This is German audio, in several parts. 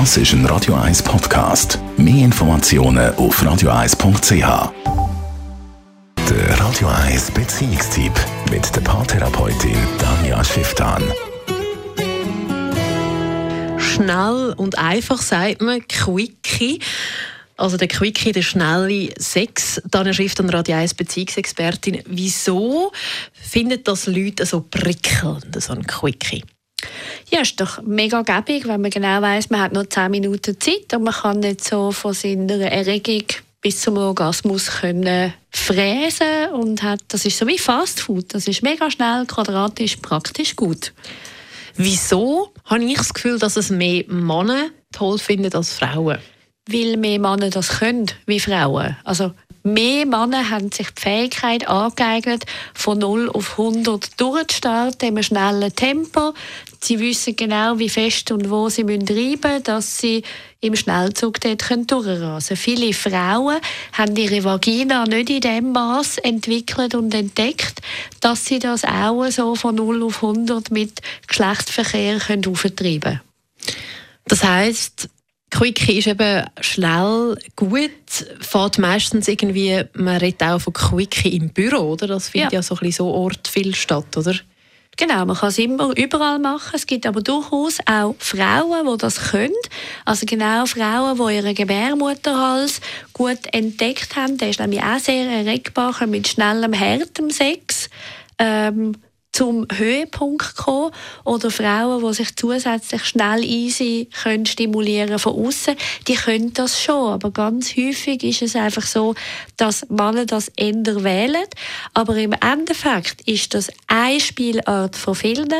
Das ist ein Radio 1 Podcast. Mehr Informationen auf radio1.ch. Der Radio 1 Beziehungstyp mit der Paartherapeutin Danja Schifftan. Schnell und einfach sagt man Quickie. Also der Quickie, der schnelle Sex. Danja Schrift und Radio 1 Beziehungsexpertin. Wieso finden das Leute so prickelnd, so ein Quickie? Ja, ist doch mega gäbig, wenn man genau weiß, man hat noch 10 Minuten Zeit und man kann nicht so von seiner Erregung bis zum Orgasmus können fräsen und hat, das ist so wie Fast Food. Das ist mega schnell, quadratisch, praktisch gut. Wieso habe ich das Gefühl, dass es mehr Männer toll finden als Frauen? Weil mehr Männer das können wie Frauen. Also Mehr Männer haben sich die Fähigkeit angeeignet, von 0 auf 100 durchzustarten, einem schnellen Tempo. Sie wissen genau, wie fest und wo sie müssen, dass sie im Schnellzug dort durchrasen können. Viele Frauen haben ihre Vagina nicht in dem Maß entwickelt und entdeckt, dass sie das auch so von 0 auf 100 mit Geschlechtsverkehr auftreiben können. Das heißt, Quickie ist eben schnell gut, fährt meistens irgendwie, man redet auch von Quickie im Büro, oder? Das findet ja, ja so ein bisschen so Ort viel statt, oder? Genau, man kann es immer überall machen. Es gibt aber durchaus auch Frauen, die das können. Also genau Frauen, die ihren Gebärmutterhals gut entdeckt haben. Der ist nämlich auch sehr erregbar, mit schnellem, hartem Sex. Ähm, zum Höhepunkt kommen oder Frauen, die sich zusätzlich schnell easy können stimulieren von außen, die können das schon, aber ganz häufig ist es einfach so, dass Männer das ändern wählen, aber im Endeffekt ist das eine Spielart von vielen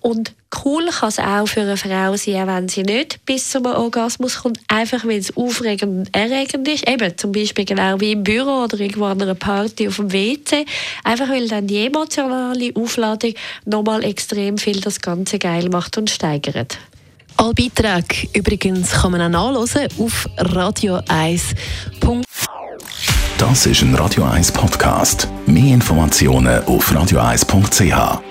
und cool kann es auch für eine Frau sein, wenn sie nicht bis zum Orgasmus kommt, einfach weil es aufregend und erregend ist. Eben zum Beispiel genau wie im Büro oder irgendwo an einer Party auf dem WC. Einfach weil dann die emotionale Aufladung nochmal extrem viel das Ganze geil macht und steigert. Alle Beiträge übrigens kann man auch nachlesen auf radio1. Das ist ein Radio 1 Podcast. Mehr Informationen auf radio1.ch.